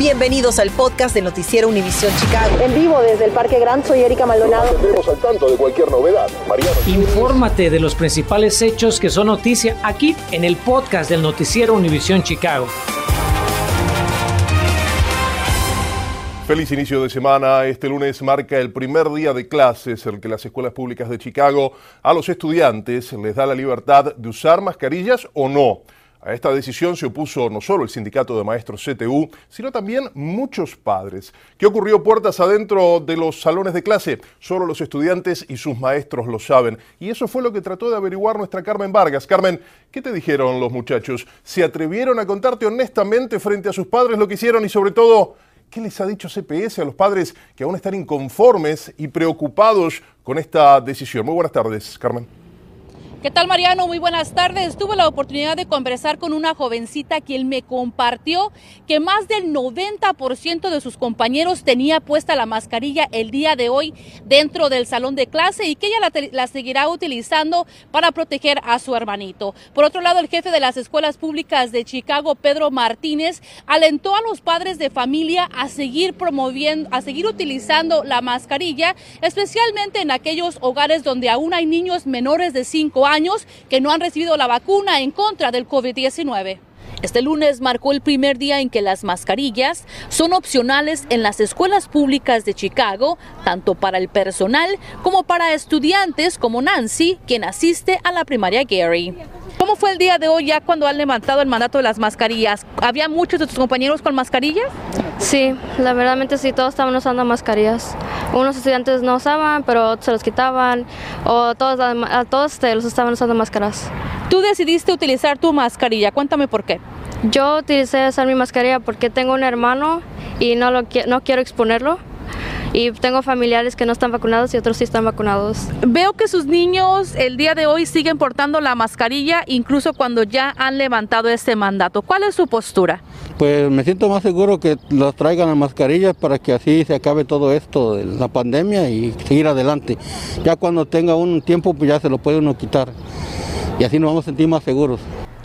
Bienvenidos al podcast del Noticiero Univisión Chicago. En vivo desde el Parque Gran, soy Erika Maldonado. Estamos al tanto de cualquier novedad. Mariano. Infórmate de los principales hechos que son noticia aquí en el podcast del Noticiero Univisión Chicago. Feliz inicio de semana. Este lunes marca el primer día de clases en el que las escuelas públicas de Chicago a los estudiantes les da la libertad de usar mascarillas o no. A esta decisión se opuso no solo el sindicato de maestros CTU, sino también muchos padres. ¿Qué ocurrió puertas adentro de los salones de clase? Solo los estudiantes y sus maestros lo saben. Y eso fue lo que trató de averiguar nuestra Carmen Vargas. Carmen, ¿qué te dijeron los muchachos? ¿Se atrevieron a contarte honestamente frente a sus padres lo que hicieron y sobre todo... ¿Qué les ha dicho CPS a los padres que aún están inconformes y preocupados con esta decisión? Muy buenas tardes, Carmen. ¿Qué tal Mariano? Muy buenas tardes. Tuve la oportunidad de conversar con una jovencita quien me compartió que más del 90% de sus compañeros tenía puesta la mascarilla el día de hoy dentro del salón de clase y que ella la, seguirá utilizando para proteger a su hermanito. Por otro lado, el jefe de las escuelas públicas de Chicago, Pedro Martínez, alentó a los padres de familia a seguir promoviendo, a seguir utilizando la mascarilla, especialmente en aquellos hogares donde aún hay niños menores de 5 años años que no han recibido la vacuna en contra del COVID-19. Este lunes marcó el primer día en que las mascarillas son opcionales en las escuelas públicas de Chicago, tanto para el personal como para estudiantes como Nancy, quien asiste a la primaria Gary. ¿Cómo fue el día de hoy ya cuando han levantado el mandato de las mascarillas? ¿Había muchos de tus compañeros con mascarillas? Sí, la verdad sí, todos estaban usando mascarillas. Unos estudiantes no usaban, pero se los quitaban, o todos, a todos este, los estaban usando máscaras. Tú decidiste utilizar tu mascarilla, cuéntame por qué. Yo utilicé usar mi mascarilla porque tengo un hermano y no, lo, no quiero exponerlo y tengo familiares que no están vacunados y otros sí están vacunados. Veo que sus niños el día de hoy siguen portando la mascarilla incluso cuando ya han levantado este mandato. ¿Cuál es su postura? Pues me siento más seguro que los traigan las mascarillas para que así se acabe todo esto de la pandemia y seguir adelante. Ya cuando tenga un tiempo pues ya se lo puede uno quitar y así nos vamos a sentir más seguros.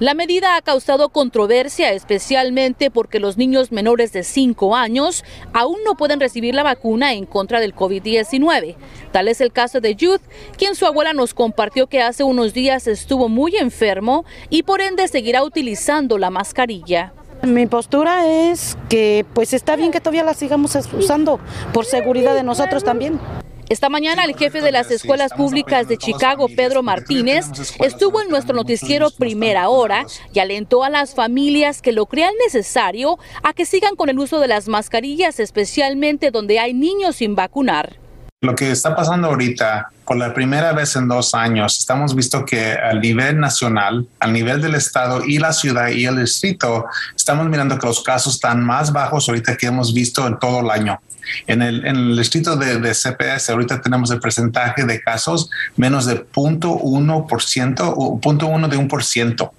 La medida ha causado controversia, especialmente porque los niños menores de 5 años aún no pueden recibir la vacuna en contra del COVID-19. Tal es el caso de Youth, quien su abuela nos compartió que hace unos días estuvo muy enfermo y por ende seguirá utilizando la mascarilla. Mi postura es que pues está bien que todavía la sigamos usando por seguridad de nosotros también. Esta mañana el jefe de las escuelas públicas de Chicago, Pedro Martínez, estuvo en nuestro noticiero Primera Hora y alentó a las familias que lo crean necesario a que sigan con el uso de las mascarillas, especialmente donde hay niños sin vacunar. Lo que está pasando ahorita, por la primera vez en dos años, estamos visto que a nivel nacional, al nivel del estado y la ciudad y el distrito, estamos mirando que los casos están más bajos ahorita que hemos visto en todo el año. En el, en el distrito de, de, CPS ahorita tenemos el porcentaje de casos menos de 0.1% o 0.1 de un por ciento.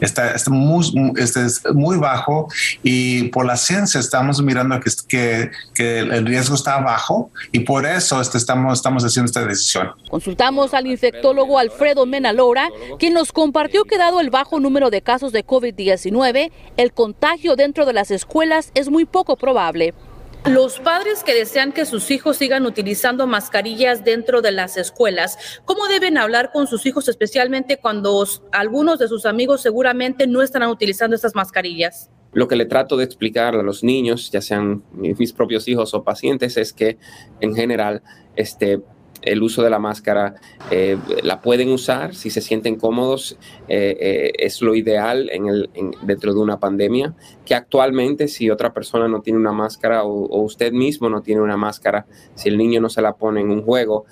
Está, está muy, este es muy bajo y por la ciencia estamos mirando que, que, que, el riesgo está bajo y por eso este, estamos, estamos haciendo esta decisión. Consultamos al infectólogo Alfredo Menalora, quien nos compartió que dado el bajo número de casos de COVID-19, el contagio dentro de las escuelas es muy poco probable. Los padres que desean que sus hijos sigan utilizando mascarillas dentro de las escuelas, ¿cómo deben hablar con sus hijos, especialmente cuando algunos de sus amigos seguramente no están utilizando estas mascarillas? Lo que le trato de explicar a los niños, ya sean mis propios hijos o pacientes, es que en general este, el uso de la máscara eh, la pueden usar si se sienten cómodos, eh, eh, es lo ideal en el, dentro de una pandemia, que actualmente si otra persona no tiene una máscara o, o usted mismo no tiene una máscara, si el niño no se la pone en un juego,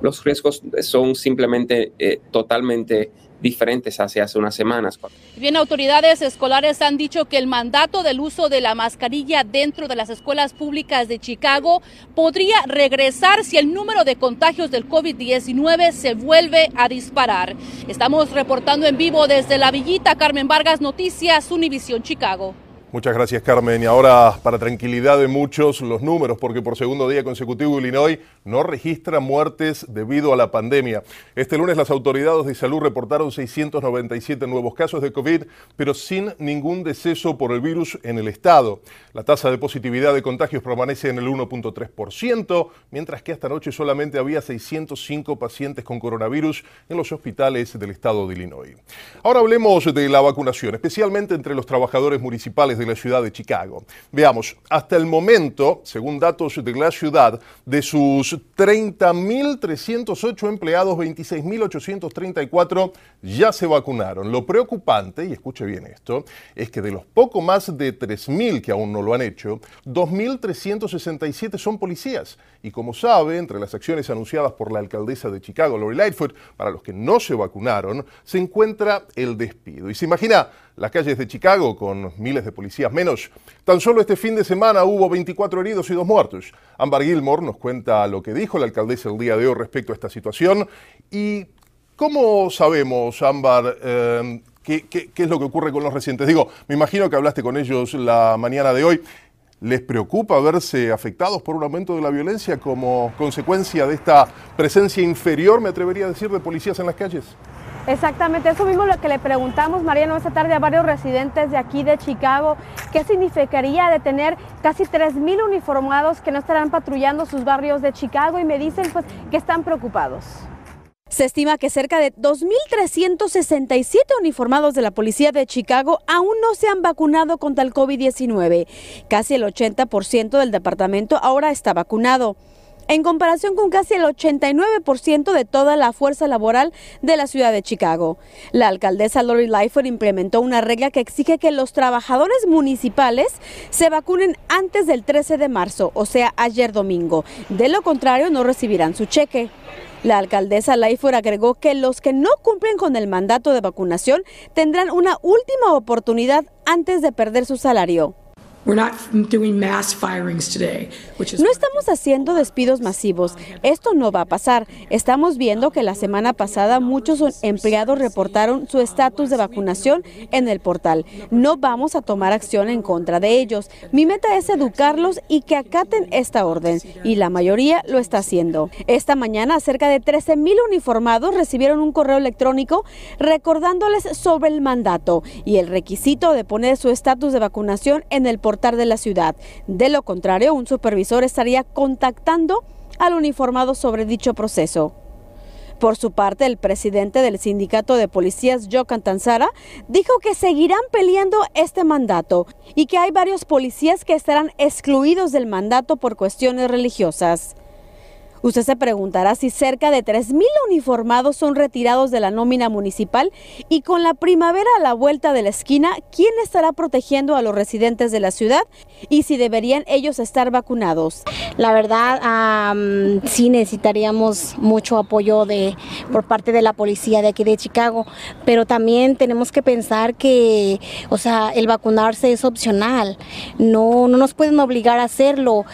los riesgos son simplemente totalmente diferentes hace hace unas semanas. Bien, autoridades escolares han dicho que el mandato del uso de la mascarilla dentro de las escuelas públicas de Chicago podría regresar si el número de contagios del COVID-19 se vuelve a disparar. Estamos reportando en vivo desde la Villita Carmen Vargas Noticias Univisión Chicago. Muchas gracias Carmen. Y ahora, para tranquilidad de muchos, los números, porque por segundo día consecutivo Illinois no registra muertes debido a la pandemia. Este lunes las autoridades de salud reportaron 697 nuevos casos de COVID, pero sin ningún deceso por el virus en el estado. La tasa de positividad de contagios permanece en el 1.3%, mientras que esta noche solamente había 605 pacientes con coronavirus en los hospitales del estado de Illinois. Ahora hablemos de la vacunación, especialmente entre los trabajadores municipales de la ciudad de Chicago. Veamos, hasta el momento, según datos de la ciudad, de sus 30.308 empleados, 26.834 ya se vacunaron. Lo preocupante, y escuche bien esto, es que de los poco más de 3.000 que aún no lo han hecho, 2.367 son policías. Y como sabe, entre las acciones anunciadas por la alcaldesa de Chicago, Lori Lightfoot, para los que no se vacunaron, se encuentra el despido. Y se imagina las calles de Chicago con miles de policías menos. Tan solo este fin de semana hubo 24 heridos y dos muertos. Amber Gilmore nos cuenta lo que dijo la alcaldesa el día de hoy respecto a esta situación y cómo sabemos, Amber, eh, qué, qué es lo que ocurre con los residentes. Digo, me imagino que hablaste con ellos la mañana de hoy. ¿Les preocupa verse afectados por un aumento de la violencia como consecuencia de esta presencia inferior, me atrevería a decir, de policías en las calles? Exactamente, eso mismo lo que le preguntamos, Mariano, esta tarde a varios residentes de aquí de Chicago, qué significaría de tener casi 3.000 uniformados que no estarán patrullando sus barrios de Chicago y me dicen pues que están preocupados. Se estima que cerca de 2.367 uniformados de la policía de Chicago aún no se han vacunado contra el COVID-19. Casi el 80% del departamento ahora está vacunado en comparación con casi el 89% de toda la fuerza laboral de la ciudad de Chicago. La alcaldesa Lori Lightfoot implementó una regla que exige que los trabajadores municipales se vacunen antes del 13 de marzo, o sea, ayer domingo. De lo contrario, no recibirán su cheque. La alcaldesa Lightfoot agregó que los que no cumplen con el mandato de vacunación tendrán una última oportunidad antes de perder su salario. No estamos haciendo despidos masivos. Esto no va a pasar. Estamos viendo que la semana pasada muchos empleados reportaron su estatus de vacunación en el portal. No vamos a tomar acción en contra de ellos. Mi meta es educarlos y que acaten esta orden. Y la mayoría lo está haciendo. Esta mañana cerca de 13 mil uniformados recibieron un correo electrónico recordándoles sobre el mandato y el requisito de poner su estatus de vacunación en el portal de la ciudad. De lo contrario, un supervisor estaría contactando al uniformado sobre dicho proceso. Por su parte, el presidente del sindicato de policías, Joe Cantanzara, dijo que seguirán peleando este mandato y que hay varios policías que estarán excluidos del mandato por cuestiones religiosas. Usted se preguntará si cerca de 3.000 uniformados son retirados de la nómina municipal y con la primavera a la vuelta de la esquina, ¿quién estará protegiendo a los residentes de la ciudad y si deberían ellos estar vacunados? La verdad, sí necesitaríamos mucho apoyo de, por parte de la policía de aquí de Chicago, pero también tenemos que pensar que, o sea, el vacunarse es opcional, no, no nos pueden obligar a hacerlo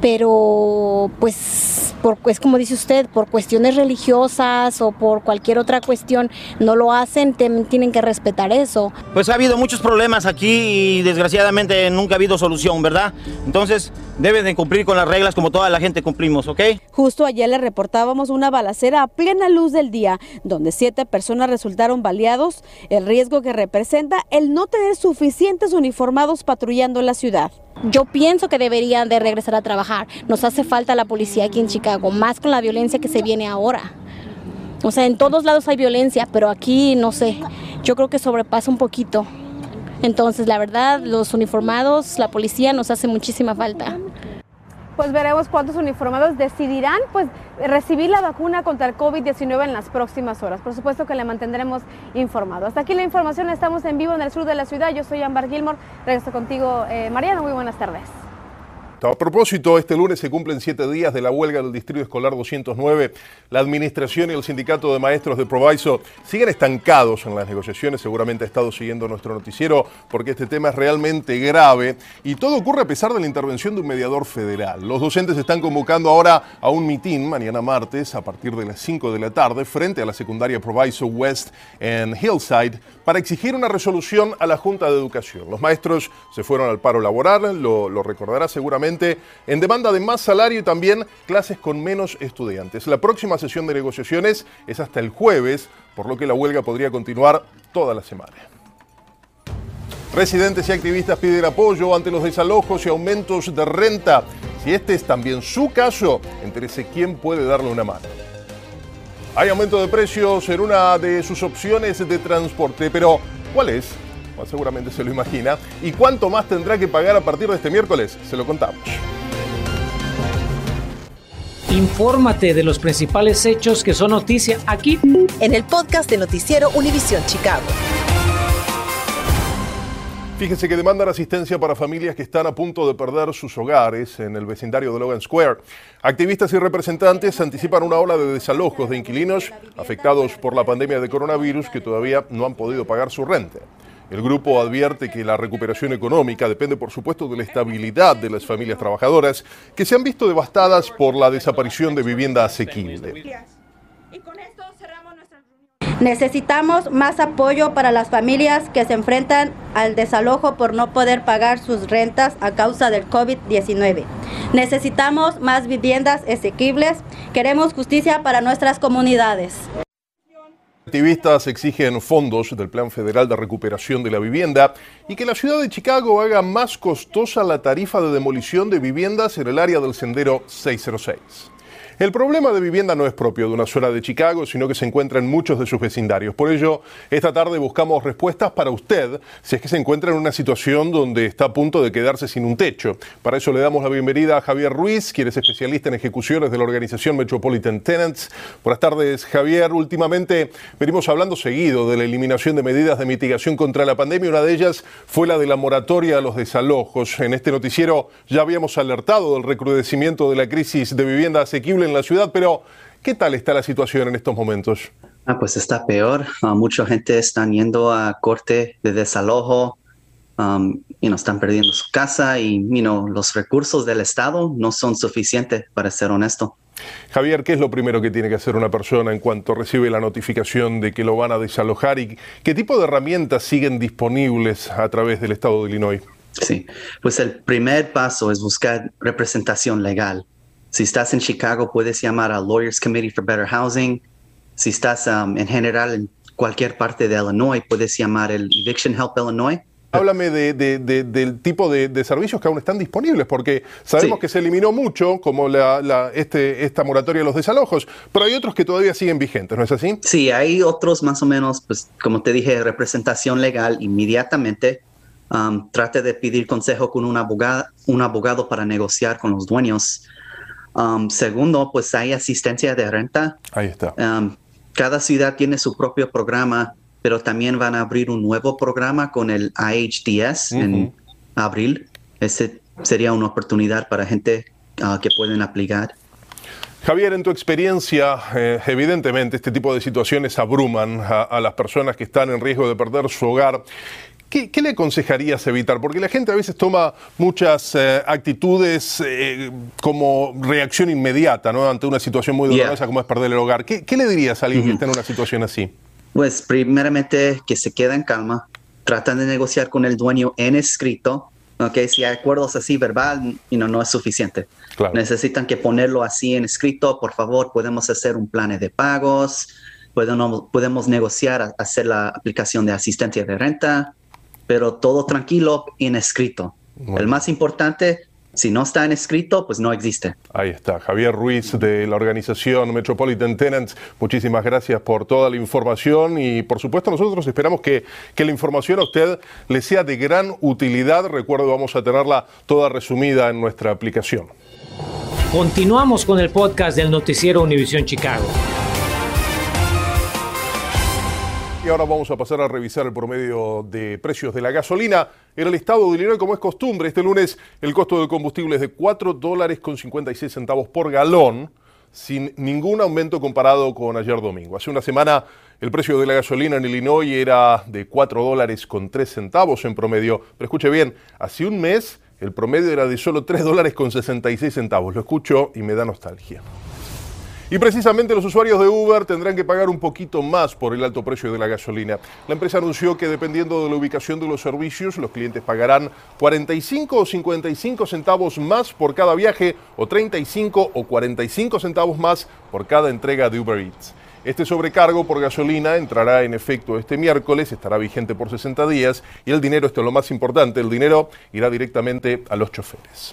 pero pues por, es como dice usted, por cuestiones religiosas o por cualquier otra cuestión no lo hacen, tienen que respetar eso. Pues ha habido muchos problemas aquí y desgraciadamente nunca ha habido solución, ¿verdad? Entonces deben de cumplir con las reglas como toda la gente cumplimos, ¿ok? Justo ayer le reportábamos una balacera a plena luz del día, donde siete personas resultaron baleados, el riesgo que representa el no tener suficientes uniformados patrullando la ciudad. Yo pienso que deberían de regresar a trabajar. Nos hace falta la policía aquí en Chicago, más con la violencia que se viene ahora. O sea, en todos lados hay violencia, pero aquí no sé. Yo creo que sobrepasa un poquito. Entonces, la verdad, los uniformados, la policía nos hace muchísima falta pues veremos cuántos uniformados decidirán pues recibir la vacuna contra el COVID-19 en las próximas horas. Por supuesto que le mantendremos informado. Hasta aquí la información, estamos en vivo en el sur de la ciudad. Yo soy Ambar Gilmore, regreso contigo, eh, Mariano, muy buenas tardes. A propósito, este lunes se cumplen siete días de la huelga del Distrito Escolar 209. La administración y el sindicato de maestros de Proviso siguen estancados en las negociaciones. Seguramente ha estado siguiendo nuestro noticiero porque este tema es realmente grave y todo ocurre a pesar de la intervención de un mediador federal. Los docentes están convocando ahora a un mitin mañana martes a partir de las 5 de la tarde frente a la secundaria Proviso West en Hillside para exigir una resolución a la Junta de Educación. Los maestros se fueron al paro laboral, lo, lo recordará seguramente, en demanda de más salario y también clases con menos estudiantes. La próxima sesión de negociaciones es hasta el jueves, por lo que la huelga podría continuar toda la semana. Residentes y activistas piden apoyo ante los desalojos y aumentos de renta. Si este es también su caso, entérese quién puede darle una mano. Hay aumento de precios en una de sus opciones de transporte, pero ¿cuál es? Seguramente se lo imagina. ¿Y cuánto más tendrá que pagar a partir de este miércoles? Se lo contamos. Infórmate de los principales hechos que son noticia aquí en el podcast de Noticiero Univisión Chicago. Fíjense que demandan asistencia para familias que están a punto de perder sus hogares en el vecindario de Logan Square. Activistas y representantes anticipan una ola de desalojos de inquilinos afectados por la pandemia de coronavirus que todavía no han podido pagar su renta. El grupo advierte que la recuperación económica depende, por supuesto, de la estabilidad de las familias trabajadoras que se han visto devastadas por la desaparición de vivienda asequible. Necesitamos más apoyo para las familias que se enfrentan al desalojo por no poder pagar sus rentas a causa del COVID-19. Necesitamos más viviendas asequibles. Queremos justicia para nuestras comunidades. Activistas exigen fondos del Plan Federal de Recuperación de la Vivienda y que la ciudad de Chicago haga más costosa la tarifa de demolición de viviendas en el área del sendero 606. El problema de vivienda no es propio de una zona de Chicago, sino que se encuentra en muchos de sus vecindarios. Por ello, esta tarde buscamos respuestas para usted si es que se encuentra en una situación donde está a punto de quedarse sin un techo. Para eso le damos la bienvenida a Javier Ruiz, quien es especialista en ejecuciones de la organización Metropolitan Tenants. Buenas tardes, Javier. Últimamente venimos hablando seguido de la eliminación de medidas de mitigación contra la pandemia. Una de ellas fue la de la moratoria a los desalojos. En este noticiero ya habíamos alertado del recrudecimiento de la crisis de vivienda asequible en la ciudad, pero ¿qué tal está la situación en estos momentos? Ah, pues está peor. Uh, mucha gente está yendo a corte de desalojo, um, y no están perdiendo su casa y you know, los recursos del Estado no son suficientes, para ser honesto. Javier, ¿qué es lo primero que tiene que hacer una persona en cuanto recibe la notificación de que lo van a desalojar y qué tipo de herramientas siguen disponibles a través del Estado de Illinois? Sí, pues el primer paso es buscar representación legal. Si estás en Chicago, puedes llamar al Lawyers Committee for Better Housing. Si estás um, en general en cualquier parte de Illinois, puedes llamar el Eviction Help Illinois. Háblame de, de, de, del tipo de, servicios que aún están disponibles, porque sabemos Sí. que se eliminó mucho, como la, la- este, esta moratoria de los desalojos, pero hay otros que todavía siguen vigentes, ¿no es así? Sí, hay otros más o menos, pues como te dije, representación legal inmediatamente. Um, trate de pedir consejo con un abogado, un abogado para negociar con los dueños. Um, segundo, pues hay asistencia de renta. Ahí está. Um, cada ciudad tiene su propio programa, pero también van a abrir un nuevo programa con el IHDS en abril. Ese sería una oportunidad para gente ah, que pueden aplicar. Javier, en tu experiencia, eh, evidentemente este tipo de situaciones abruman a, a las personas que están en riesgo de perder su hogar. ¿Qué, qué le aconsejarías evitar? Porque la gente a veces toma muchas eh, actitudes eh, como reacción inmediata ¿no? ante una situación muy Yeah. dolorosa como es perder el hogar. ¿Qué, qué le dirías a alguien que está en una situación así? Pues primeramente que se quede en calma, tratan de negociar con el dueño en escrito, ¿ok? Si hay acuerdos así verbal, you know, no es suficiente. Claro. Necesitan que ponerlo así en escrito, por favor, podemos hacer un plan de pagos, podemos, podemos negociar, hacer la aplicación de asistencia de renta, pero todo tranquilo en escrito. El más importante, si no está en escrito, pues no existe. Ahí está, Javier Ruiz de la organización Metropolitan Tenants. Muchísimas gracias por toda la información y por supuesto nosotros esperamos que, que la información a usted le sea de gran utilidad. Recuerdo, vamos a tenerla toda resumida en nuestra aplicación. Continuamos con el podcast del noticiero Univisión Chicago. Ahora vamos a pasar a revisar el promedio de precios de la gasolina en el estado de Illinois, como es costumbre. Este lunes el costo del combustible es de 4 dólares con 56 centavos por galón, sin ningún aumento comparado con ayer domingo. Hace una semana el precio de la gasolina en Illinois era de 4 dólares con 3 centavos en promedio. Pero escuche bien, hace un mes el promedio era de solo 3 dólares con 66 centavos. Lo escucho y me da nostalgia. Y precisamente los usuarios de Uber tendrán que pagar un poquito más por el alto precio de la gasolina. La empresa anunció que dependiendo de la ubicación de los servicios, los clientes pagarán 45 o 55 centavos más por cada viaje o 35 o 45 centavos más por cada entrega de Uber Eats. Este sobrecargo por gasolina entrará en efecto este miércoles, estará vigente por 60 días y el dinero, esto es lo más importante, el dinero irá directamente a los choferes.